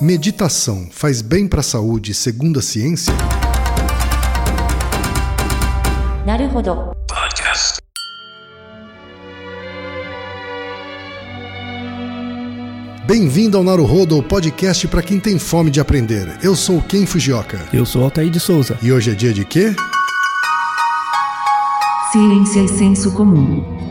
Meditação faz bem para a saúde segundo a ciência? Naruhodo. Podcast. Bem-vindo ao Naruhodo, podcast para quem tem fome de aprender. Eu sou Ken Fujioka. Eu sou Altair de Souza. E hoje é dia de quê? Ciência e senso comum.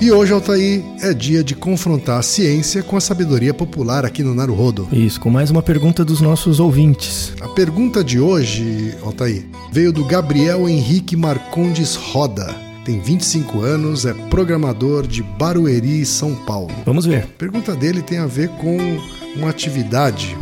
E hoje, Altair, é dia de confrontar a ciência com a sabedoria popular aqui no Naruhodo. Isso, com mais uma pergunta dos nossos ouvintes. A pergunta de hoje, Altair, veio do Gabriel Henrique Marcondes Roda. Tem 25 anos, é programador de Barueri, São Paulo. Vamos ver. A pergunta dele tem a ver com uma atividade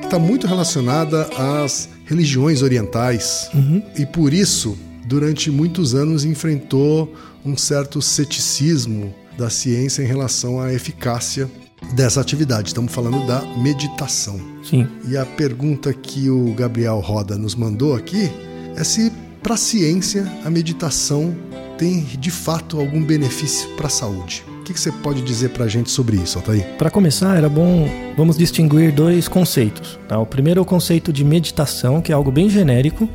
que está muito relacionada às religiões orientais e por isso, durante muitos anos, enfrentou um certo ceticismo da ciência em relação à eficácia dessa atividade. Estamos falando da meditação. Sim. E a pergunta que o Gabriel Roda nos mandou aqui é se para a ciência a meditação tem de fato algum benefício para a saúde. O que que você pode dizer para a gente sobre isso, Altair? Para começar, era bom vamos distinguir dois conceitos. Tá? O primeiro é o conceito de meditação, que é algo bem genérico,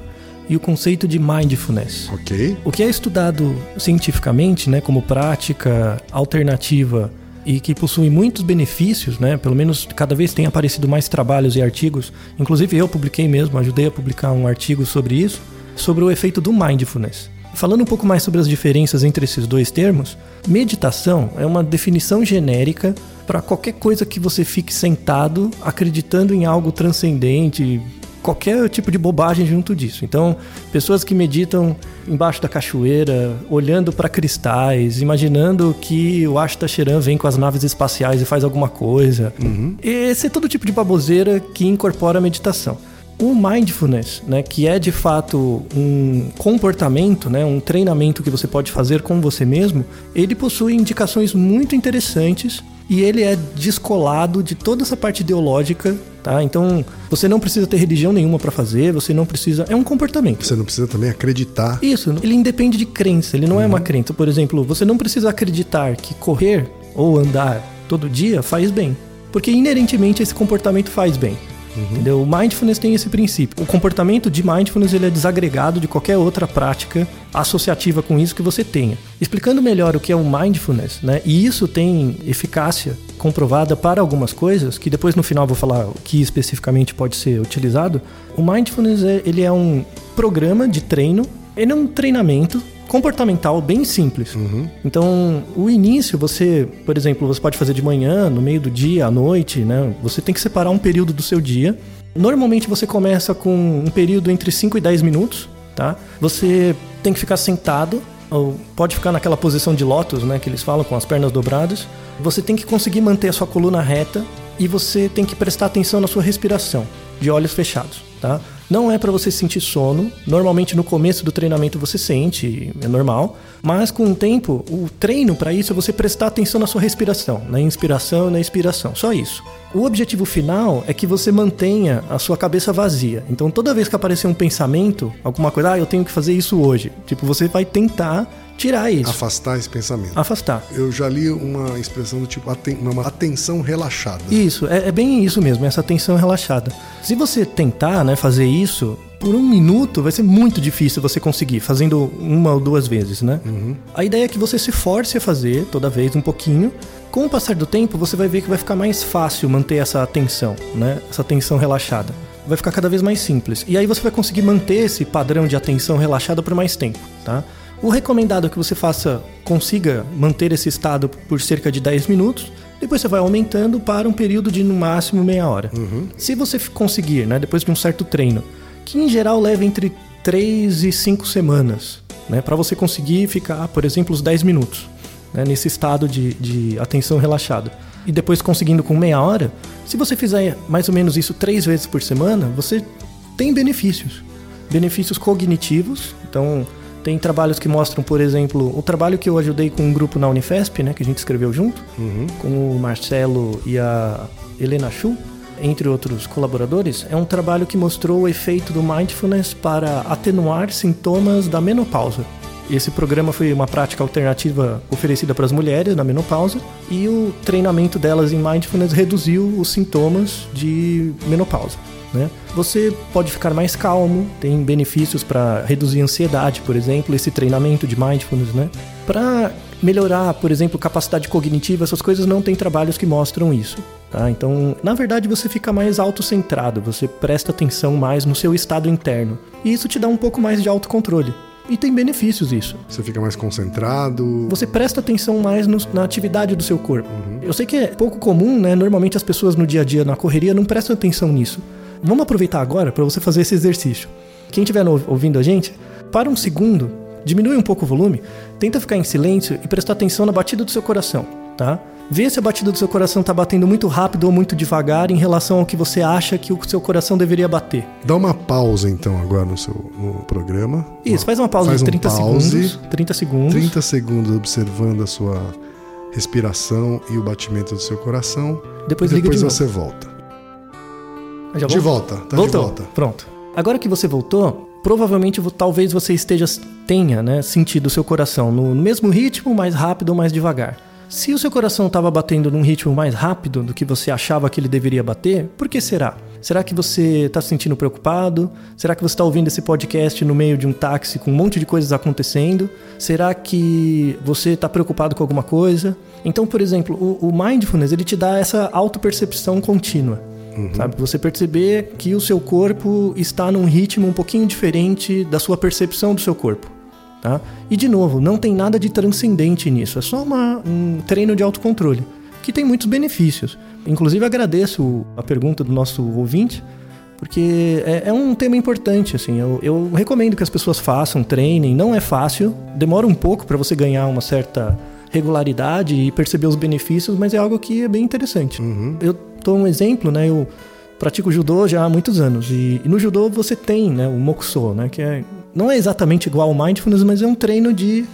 e o conceito de mindfulness. Ok? O que é estudado cientificamente, né, como prática alternativa e que possui muitos benefícios, né? Pelo menos cada vez tem aparecido mais trabalhos e artigos. Inclusive eu publiquei mesmo, ajudei a publicar um artigo sobre isso, sobre o efeito do mindfulness. Falando um pouco mais sobre as diferenças entre esses dois termos, meditação é uma definição genérica para qualquer coisa que você fique sentado acreditando em algo transcendente, qualquer tipo de bobagem junto disso. Então, pessoas que meditam embaixo da cachoeira, olhando para cristais, imaginando que o Ashta Sheran vem com as naves espaciais e faz alguma coisa. Esse é todo tipo de baboseira que incorpora a meditação. O mindfulness, né, que é de fato um comportamento, né, um treinamento que você pode fazer com você mesmo, ele possui indicações muito interessantes e ele é descolado de toda essa parte ideológica, tá? Então, você não precisa ter religião nenhuma para fazer, você não precisa, é um comportamento. Você não precisa também acreditar. Isso, ele independe de crença, ele não é uma crença. Por exemplo, você não precisa acreditar que correr ou andar todo dia faz bem, porque inerentemente esse comportamento faz bem. Entendeu? O mindfulness tem esse princípio. O comportamento de mindfulness ele é desagregado de qualquer outra prática associativa com isso que você tenha. Explicando melhor o que é o mindfulness, né? E isso tem eficácia comprovada para algumas coisas, que depois no final vou falar o que especificamente pode ser utilizado. O mindfulness é, ele é um programa de treino, ele é um treinamento comportamental bem simples. Então, o início você, por exemplo, você pode fazer de manhã, no meio do dia, à noite, né? Você tem que separar um período do seu dia. Normalmente você começa com um período entre 5 e 10 minutos, tá? Você tem que ficar sentado, ou pode ficar naquela posição de lótus, né, que eles falam, com as pernas dobradas. Você tem que conseguir manter a sua coluna reta e você tem que prestar atenção na sua respiração, de olhos fechados, tá? Não é para você sentir sono. Normalmente no começo do treinamento você sente, é normal. Mas com o tempo, o treino para isso é você prestar atenção na sua respiração, na inspiração e na expiração. Só isso. O objetivo final é que você mantenha a sua cabeça vazia. Então toda vez que aparecer um pensamento, alguma coisa, ah, eu tenho que fazer isso hoje. Tipo, você vai tentar tirar isso. Afastar esse pensamento. Afastar. Eu já li uma expressão do tipo aten uma atenção relaxada. Isso, é, é bem isso mesmo, essa atenção relaxada. Se você tentar né, fazer isso, por um minuto vai ser muito difícil você conseguir, fazendo uma ou duas vezes, né? A ideia é que você se force a fazer toda vez um pouquinho. Com o passar do tempo, você vai ver que vai ficar mais fácil manter essa atenção, né? Essa atenção relaxada. Vai ficar cada vez mais simples. E aí você vai conseguir manter esse padrão de atenção relaxada por mais tempo, tá? O recomendado é que você faça, consiga manter esse estado por cerca de 10 minutos. Depois você vai aumentando para um período de no máximo meia hora. Se você conseguir, né, depois de um certo treino, que em geral leva entre 3 e 5 semanas, né, para você conseguir ficar, por exemplo, os 10 minutos, né, nesse estado de, de atenção relaxada. E depois conseguindo com meia hora, se você fizer mais ou menos isso três vezes por semana, você tem benefícios. Benefícios cognitivos, então tem trabalhos que mostram, por exemplo, o trabalho que eu ajudei com um grupo na Unifesp, né, que a gente escreveu junto, com o Marcelo e a Helena Chu, entre outros colaboradores, é um trabalho que mostrou o efeito do mindfulness para atenuar sintomas da menopausa. Esse programa foi uma prática alternativa oferecida para as mulheres na menopausa e o treinamento delas em mindfulness reduziu os sintomas de menopausa. Né? Você pode ficar mais calmo, tem benefícios para reduzir a ansiedade, por exemplo, esse treinamento de mindfulness, né? Para melhorar, por exemplo, capacidade cognitiva, essas coisas não tem trabalhos que mostram isso. Tá? Então, na verdade, você fica mais autocentrado, você presta atenção mais no seu estado interno. E isso te dá um pouco mais de autocontrole. E tem benefícios isso. Você fica mais concentrado. Você presta atenção mais no, na atividade do seu corpo. Uhum. Eu sei que é pouco comum, né? Normalmente as pessoas no dia a dia, na correria, não prestam atenção nisso. Vamos aproveitar agora para você fazer esse exercício. Quem estiver ouvindo a gente, para um segundo, diminui um pouco o volume, tenta ficar em silêncio e prestar atenção na batida do seu coração, tá? Vê se a batida do seu coração está batendo muito rápido ou muito devagar em relação ao que você acha que o seu coração deveria bater. Dá uma pausa então agora no seu no programa. Isso, faz uma pausa faz de 30 um pause, segundos. 30 segundos. 30 segundos observando a sua respiração e o batimento do seu coração. Depois, e depois de você volta. Já De volta, tá voltou. de volta. Pronto. Agora que você voltou, provavelmente talvez você esteja tenha, né, sentido o seu coração no, no mesmo ritmo, mais rápido ou mais devagar. Se o seu coração estava batendo num ritmo mais rápido do que você achava que ele deveria bater, por que será? Será que você está se sentindo preocupado? Será que você está ouvindo esse podcast no meio de um táxi com um monte de coisas acontecendo? Será que você está preocupado com alguma coisa? Então, por exemplo, o, o mindfulness ele te dá essa autopercepção contínua. Sabe? Você perceber que o seu corpo está num ritmo um pouquinho diferente da sua percepção do seu corpo. Tá? E de novo, não tem nada de transcendente nisso, é só uma- um treino de autocontrole, que tem muitos benefícios. Inclusive agradeço a pergunta do nosso ouvinte, porque é, é um tema importante. Assim, eu, eu recomendo que as pessoas façam, treinem. Não é fácil, demora um pouco para você ganhar uma certa regularidade e perceber os benefícios, mas é algo que é bem interessante. Eu dou um exemplo, né? Eu pratico judô já há muitos anos e, e no judô você tem, né, o mokuso, né, que é não é exatamente igual ao mindfulness, mas é um treino de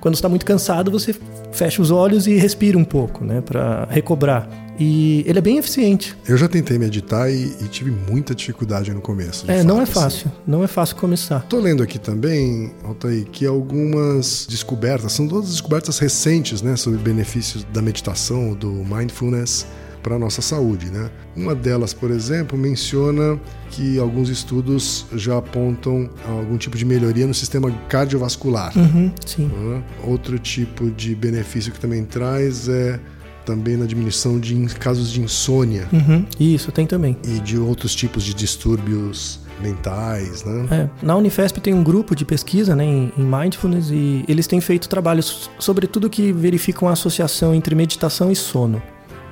quando está muito cansado você fecha os olhos e respira um pouco, né, para recobrar. E ele é bem eficiente. Eu já tentei meditar e, e tive muita dificuldade no começo. É, não fato, é assim. fácil, não é fácil começar. Tô lendo aqui também, Altair, que algumas descobertas, são todas descobertas recentes, né, sobre benefícios da meditação, do mindfulness para a nossa saúde, né? Uma delas, por exemplo, menciona que alguns estudos já apontam algum tipo de melhoria no sistema cardiovascular. Uhum, sim. né? Outro tipo de benefício que também traz é também na diminuição de casos de insônia Uhum, isso, tem também. e de outros tipos de distúrbios mentais, né? É, na Unifesp tem um grupo de pesquisa né, em, mindfulness e eles têm feito trabalhos sobre tudo que verificam a associação entre meditação e sono.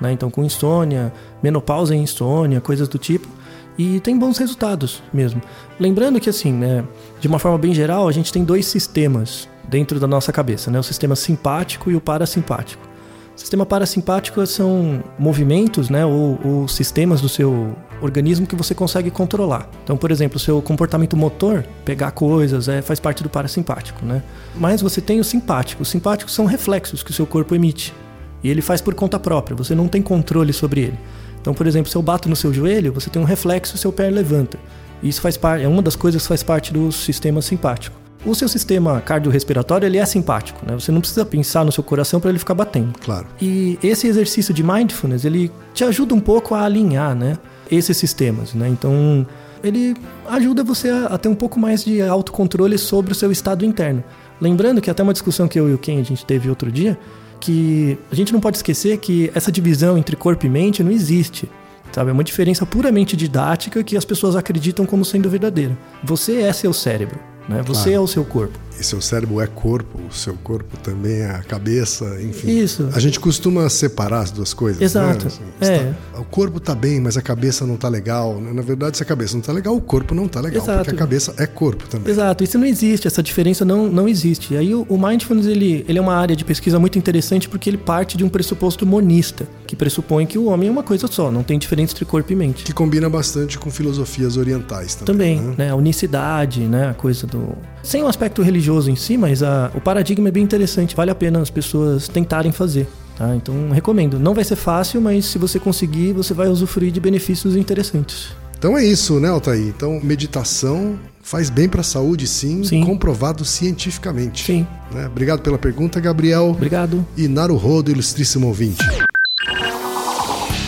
Né? Então, com insônia, menopausa e insônia, coisas do tipo. E tem bons resultados mesmo. Lembrando que, assim, né, de uma forma bem geral, a gente tem dois sistemas dentro da nossa cabeça: né? o sistema simpático e o parasimpático. O sistema parasimpático são movimentos, né, ou, ou sistemas do seu organismo que você consegue controlar. Então, por exemplo, o seu comportamento motor, pegar coisas, é, faz parte do parasimpático, né? Mas você tem o simpático. Os simpáticos são reflexos que o seu corpo emite. E ele faz por conta própria, você não tem controle sobre ele. Então, por exemplo, se eu bato no seu joelho, você tem um reflexo e seu pé levanta. Isso faz parte, é uma das coisas que faz parte do sistema simpático. O seu sistema cardiorrespiratório ele é simpático, né? Você não precisa pensar no seu coração para ele ficar batendo. Claro. E esse exercício de mindfulness, ele te ajuda um pouco a alinhar, né, esses sistemas, né? Então, ele ajuda você a, a ter um pouco mais de autocontrole sobre o seu estado interno. Lembrando que até uma discussão que eu e o Ken a gente teve outro dia, que a gente não pode esquecer que essa divisão entre corpo e mente não existe. Sabe? É uma diferença puramente didática que as pessoas acreditam como sendo verdadeira. Você é seu cérebro, né? Você Claro. é o seu corpo. E seu cérebro é corpo, o seu corpo também é a cabeça, enfim. Isso. A gente costuma separar as duas coisas. Exato. Né? Assim, É. está- o corpo tá bem, mas a cabeça não tá legal. Na verdade, se a cabeça não tá legal, o corpo não tá legal. Exato. Porque a cabeça é corpo também. Exato, isso não existe, essa diferença não, não existe. E aí o, o mindfulness ele, ele é uma área de pesquisa muito interessante porque ele parte de um pressuposto monista, que pressupõe que o homem é uma coisa só, não tem diferença entre corpo e mente. Que combina bastante com filosofias orientais também. Também, né? né? A unicidade, né? A coisa do. Sem o aspecto religioso em si, mas a- o paradigma é bem interessante, vale a pena as pessoas tentarem fazer. Tá? Então recomendo. Não vai ser fácil, mas se você conseguir, você vai usufruir de benefícios interessantes. Então é isso, né, Altair? Então, meditação faz bem para a saúde, sim, Sim. comprovado cientificamente. Sim. Né? Obrigado pela pergunta, Gabriel. Obrigado. E Naruhodo, ilustríssimo ouvinte.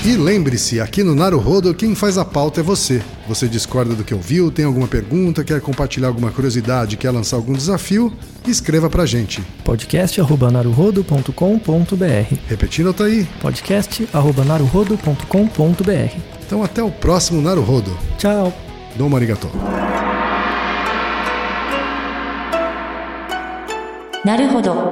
E lembre-se, aqui no Naruhodo, quem faz a pauta é você. Você discorda do que ouviu, tem alguma pergunta, quer compartilhar alguma curiosidade, quer lançar algum desafio? Escreva pra gente. podcast.naruhodo.com.br Repetindo, Altair. podcast.naruhodo.com.br Então até o próximo Naruhodo. Tchau. Domo arigato. なるほど。